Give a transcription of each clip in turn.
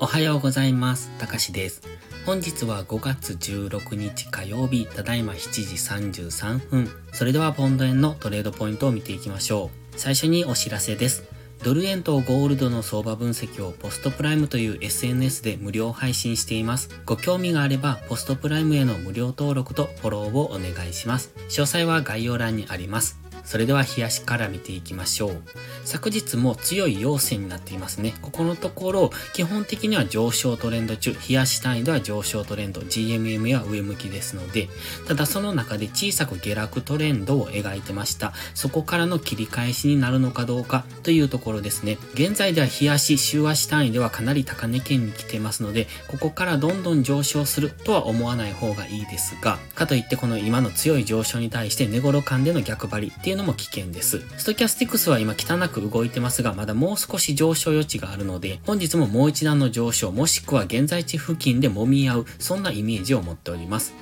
おはようございます。たかしです。本日は5月16日火曜日、ただいま7時33分。それではポンド円のトレードポイントを見ていきましょう。最初にお知らせです。ドル円とゴールドの相場分析をポストプライムという SNS で無料配信しています。ご興味があればポストプライムへの無料登録とフォローをお願いします。詳細は概要欄にあります。それでは冷やしから見ていきましょう。昨日も強い陽線になっていますね。ここのところ、基本的には上昇トレンド中、冷やし単位では上昇トレンド、GMM は上向きですので、ただその中で小さく下落トレンドを描いてました。そこからの切り返しになるのかどうかというところですね。現在では冷やし、週足単位ではかなり高値圏に来てますので、ここからどんどん上昇するとは思わない方がいいですが、かといってこの今の強い上昇に対して値頃感での逆張りっていうのも危険です。ストキャスティクスは今汚く動いてますが、まだもう少し上昇余地があるので、本日ももう一段の上昇、もしくは現在地付近で揉み合う、そんなイメージを持っております。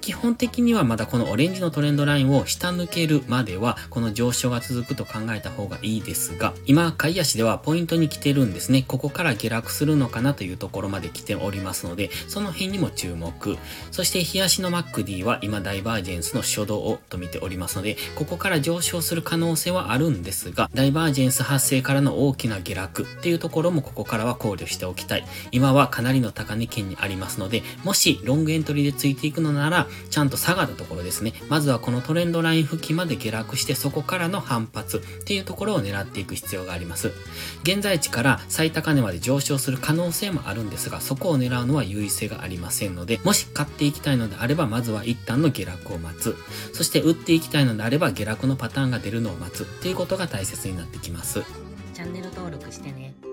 基本的にはまだこのオレンジのトレンドラインを下抜けるまでは、この上昇が続くと考えた方がいいですが、今、買い足ではポイントに来てるんですね。ここから下落するのかなというところまで来ておりますので、その辺にも注目。そして、冷やしの MacD は今ダイバージェンスの初動をと見ておりますので、ここから上昇する可能性はあるんですが、ダイバージェンス発生からの大きな下落っていうところもここからは考慮しておきたい。今はかなりの高値圏にありますので、もしロングエントリーでついていくのなら、ちゃんと下がったところですね。まずはこのトレンドライン付近まで下落して、そこからの反発っていうところを狙っていく必要があります。現在地から最高値まで上昇する可能性もあるんですが、そこを狙うのは優位性がありませんので、もし買っていきたいのであれば、まずは一旦の下落を待つ。そして売っていきたいのであれば、下落のパターンが出るのを待つっていうことが大切になってきます。チャンネル登録してね。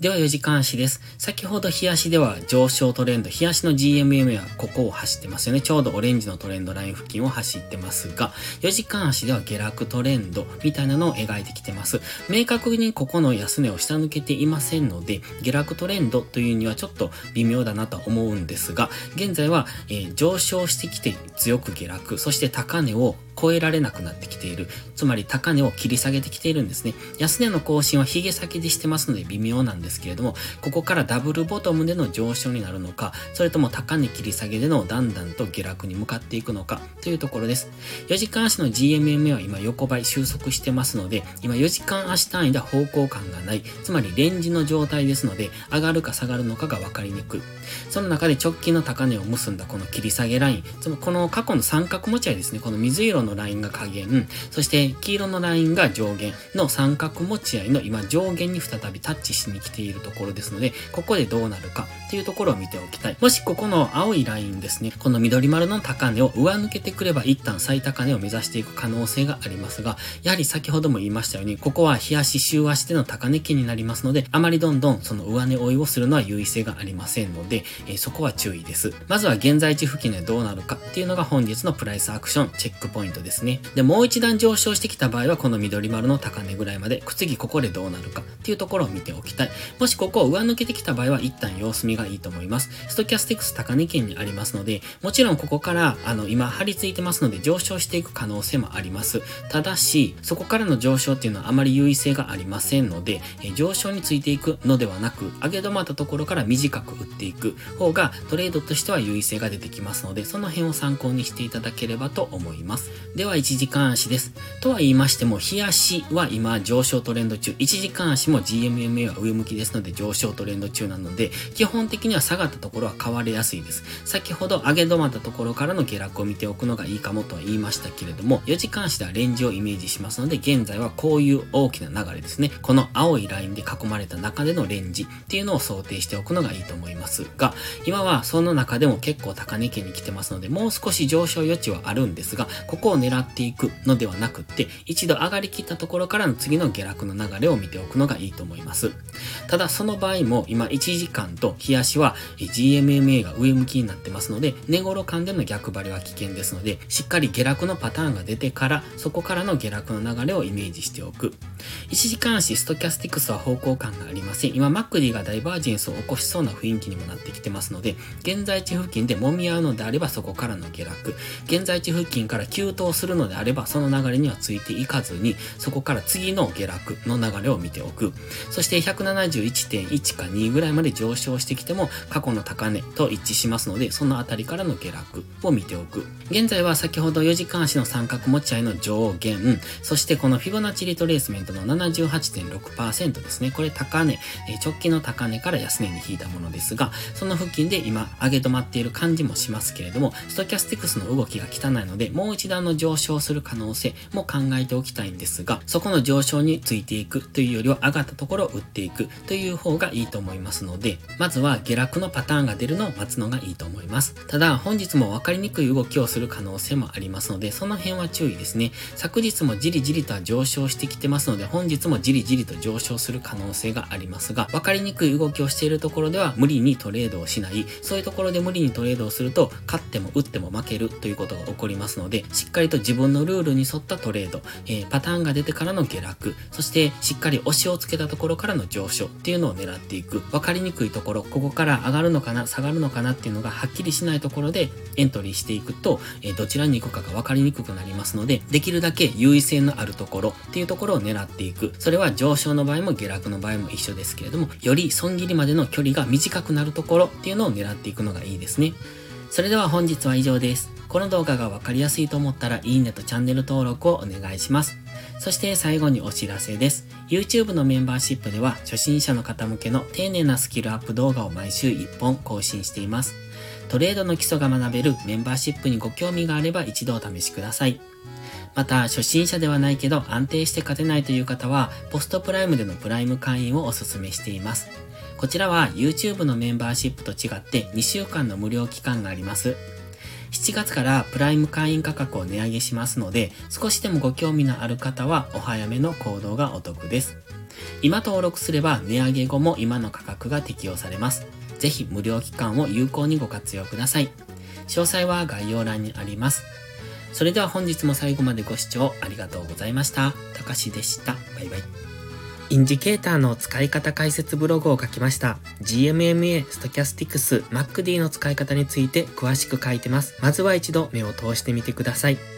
では4時間足です。先ほど日足では上昇トレンド、日足の GMM はここを走ってますよね。ちょうどオレンジのトレンドライン付近を走ってますが、4時間足では下落トレンドみたいなのを描いてきてます。明確にここの安値を下抜けていませんので、下落トレンドというにはちょっと微妙だなと思うんですが、現在は、えー上昇してきて強く下落、そして高値を超えられなくなってきている。つまり高値を切り下げてきているんですね。安値の更新はヒゲ先でしてますので微妙なんですけれども、ここからダブルボトムでの上昇になるのか、それとも高値切り下げでのだんだんと下落に向かっていくのかというところです。4時間足の GMMA は今横ばい収束してますので、今4時間足単位では方向感がない。つまりレンジの状態ですので、上がるか下がるのかが分かりにくい。その中で直近の高値を結んだこの切り下げライン、つまりこの過去の三角持ち合いですね、この水色ののラインが下限、そして黄色のラインが上限の三角持ち合いの今上限に再びタッチしに来ているところですので、ここでどうなるかっていうところを見ておきたい。もしここの青いラインですね、この緑丸の高値を上抜けてくれば一旦最高値を目指していく可能性がありますが、やはり先ほども言いましたように、ここは日足週足での高値圏になりますので、あまりどんどんその上値追いをするのは優位性がありませんので、えーそこは注意です。まずは現在地付近でどうなるかっていうのが本日のプライスアクションチェックポイントトですね。で、もう一段上昇してきた場合はこの緑丸の高値ぐらいまで、次ここでどうなるかっていうところを見ておきたい。もしここを上抜けてきた場合は一旦様子見がいいと思います。ストキャスティックス高値圏にありますので、もちろんここから、あの、今張り付いてますので上昇していく可能性もあります。ただし、そこからの上昇っていうのはあまり優位性がありませんので、え上昇についていくのではなく、上げ止まったところから短く打っていく方がトレードとしては優位性が出てきますので、その辺を参考にしていただければと思います。では、1時間足です。とは言いましても、日足は今上昇トレンド中、1時間足も GMMA は上向きですので上昇トレンド中なので、基本的には下がったところは買われやすいです。先ほど上げ止まったところからの下落を見ておくのがいいかもとは言いましたけれども、4時間足ではレンジをイメージしますので、現在はこういう大きな流れですね。この青いラインで囲まれた中でのレンジっていうのを想定しておくのがいいと思いますが、今はその中でも結構高値圏に来てますので、もう少し上昇余地はあるんですが、ここを狙っていくのではなくって、一度上がりきったところからの次の下落の流れを見ておくのがいいと思います。ただその場合も今1時間と日足は GMMA が上向きになってますので、値頃間での逆張りは危険ですので、しっかり下落のパターンが出てから、そこからの下落の流れをイメージしておく。1時間足ストキャスティクスは方向感がありません。今、マックディがダイバージェンスを起こしそうな雰囲気にもなってきてますので、現在地付近で揉み合うのであればそこからの下落。現在地付近から急騰するのであれば、その流れにはついていかずに、そこから次の下落の流れを見ておく。そして171.1か2ぐらいまで上昇してきても、過去の高値と一致しますので、そのあたりからの下落を見ておく。現在は先ほど4時間足の三角持ち合いの上限、そしてこのフィボナチリトレースメントの78.6%ですね。これ高値、直近の高値から安値に引いたものですが、その付近で今上げ止まっている感じもしますけれども、ストキャスティクスの動きが汚いので、もう一段の上昇する可能性も考えておきたいんですが、そこの上昇についていくというよりは上がったところを売っていくという方がいいと思いますので、まずは下落のパターンが出るのを待つのがいいと思います。ただ、本日も分かりにくい動きをする可能性もありますので、その辺は注意ですね。昨日もじりじりとは上昇してきてますので、本日もじりじりと上昇する可能性がありますが、分かりにくい動きをしているところでは無理にトレードをしない、そういうところで無理にトレードをすると、勝っても打っても負けるということが起こりますので、しっかりかりと自分のルールに沿ったトレード、えー、パターンが出てからの下落、そしてしっかり押しをつけたところからの上昇っていうのを狙っていく。分かりにくいところ、ここから上がるのかな、下がるのかなっていうのがはっきりしないところでエントリーしていくと、えー、どちらに行くかが分かりにくくなりますので、できるだけ優位性のあるところっていうところを狙っていく。それは上昇の場合も下落の場合も一緒ですけれども、より損切りまでの距離が短くなるところっていうのを狙っていくのがいいですね。それでは本日は以上です。この動画がわかりやすいと思ったらいいねとチャンネル登録をお願いします。そして最後にお知らせです。YouTube のメンバーシップでは初心者の方向けの丁寧なスキルアップ動画を毎週1本更新しています。トレードの基礎が学べるメンバーシップにご興味があれば一度お試しください。また、初心者ではないけど安定して勝てないという方は、ポストプライムでのプライム会員をお勧めしています。こちらは YouTube のメンバーシップと違って2週間の無料期間があります。7月からプライム会員価格を値上げしますので、少しでもご興味のある方はお早めの行動がお得です。今登録すれば値上げ後も今の価格が適用されます。ぜひ無料期間を有効にご活用ください。詳細は概要欄にあります。それでは本日も最後までご視聴ありがとうございました。たかしでした。バイバイ。インジケーターの使い方解説ブログを書きました。GMMA、ストキャスティクス、 MACD の使い方について詳しく書いてます。まずは一度目を通してみてください。